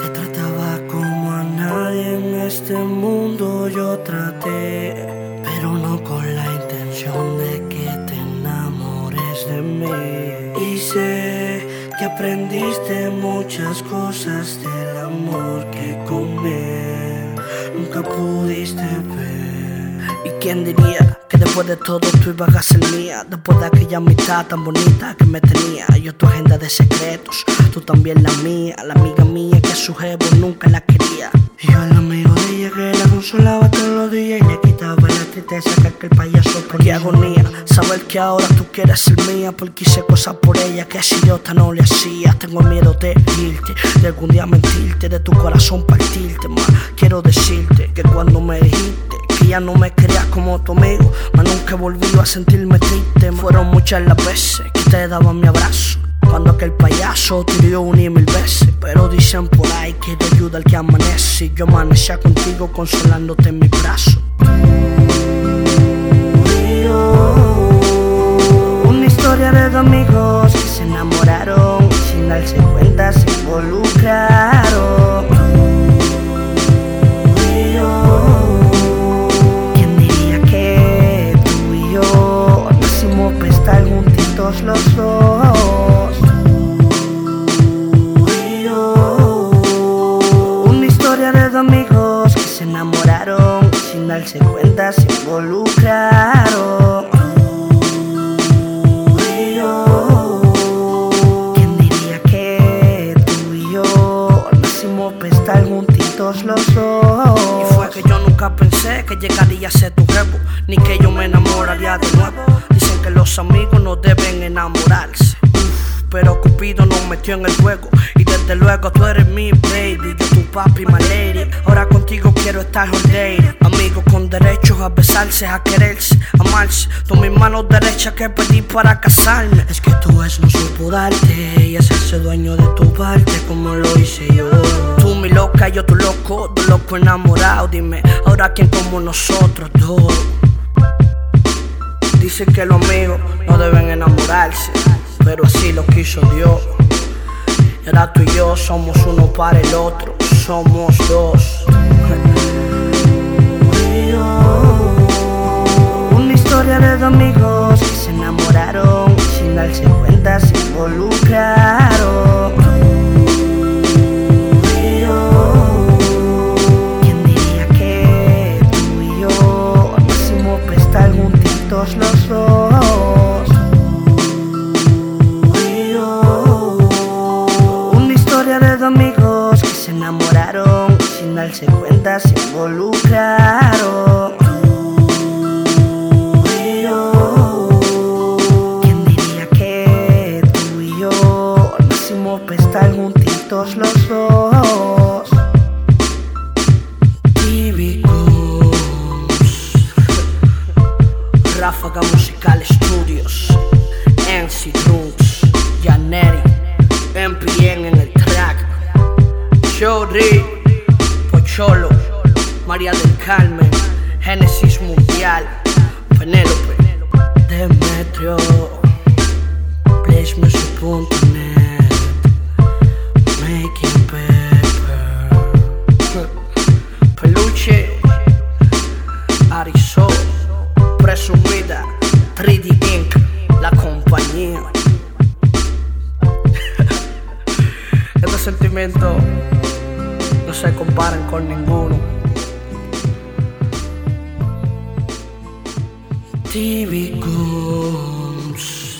Te trataba como a nadie en este mundo yo traté, pero no con la intención de que te enamores de mí. Y sé que aprendiste muchas cosas del amor que con él nunca pudiste ver. ¿Y quién diría? Después de todo tú ibas a ser mía. Después de aquella amistad tan bonita que me tenía. Yo tu agenda de secretos, tú también la mía. La amiga mía que a su jefe nunca la quería. Y yo el amigo de ella que la consolaba todos los días Y le quitaba la tristeza que aquel payaso ponía. Qué agonía, saber que ahora tú quieres ser mía Porque hice cosas por ella que si yo tan no le hacía. Tengo miedo de irte, de algún día mentirte De tu corazón partirte, más Quiero decirte que cuando me dijiste ya no me querías como tu amigo, mas nunca volví a sentirme triste. Fueron muchas las veces que te daba mi abrazo. Cuando aquel payaso te dio un y mil veces Pero dicen por ahí que te ayuda el que amanece Y yo amanecía contigo consolándote en mi brazo juntitos los dos? Una historia de dos amigos que se enamoraron Sin darse cuenta se involucraron ¿Quién diría que tú y yo Nacimos para estar juntitos los dos? Y fue que yo nunca pensé que llegaría a ser tu jefe Ni que yo me enamoraría de nuevo que los amigos no deben enamorarse. Pero Cupido nos metió en el juego. Y desde luego tú eres mi baby Yo tu papi, my lady. Ahora contigo quiero estar all day. Amigos con derechos a besarse, a quererse, amarse. Tú mis manos derechas que pedí para casarme. Es que tú es no supo darte Y hacerse dueño de tu parte como lo hice yo. Tú mi loca, yo tu loco Dos loco enamorado Dime, ahora quién como nosotros dos Dicen que los amigos no deben enamorarse, pero así lo quiso Dios. Y ahora tú y yo somos uno para el otro, somos dos. Una historia de dos amigos que se enamoraron sin darse cuenta se involucraron. ¿Quién amigos que se enamoraron sin darse cuenta se involucraron. ¿Quién diría que tú y yo nacimos para estar juntitos los dos? Gooms, Ráfaga Musical Studios, NC Drums, Janeri, MPN en el Shorty, Pocholo, María del Carmen, Génesis Mundial, Penélope, Demetrio, PlaceMusic.net, Making Paper. Peluche, Arizó, Presumida, 3D Inc., la compañía. Estos sentimientos no se comparan con ninguno. TV Gooms.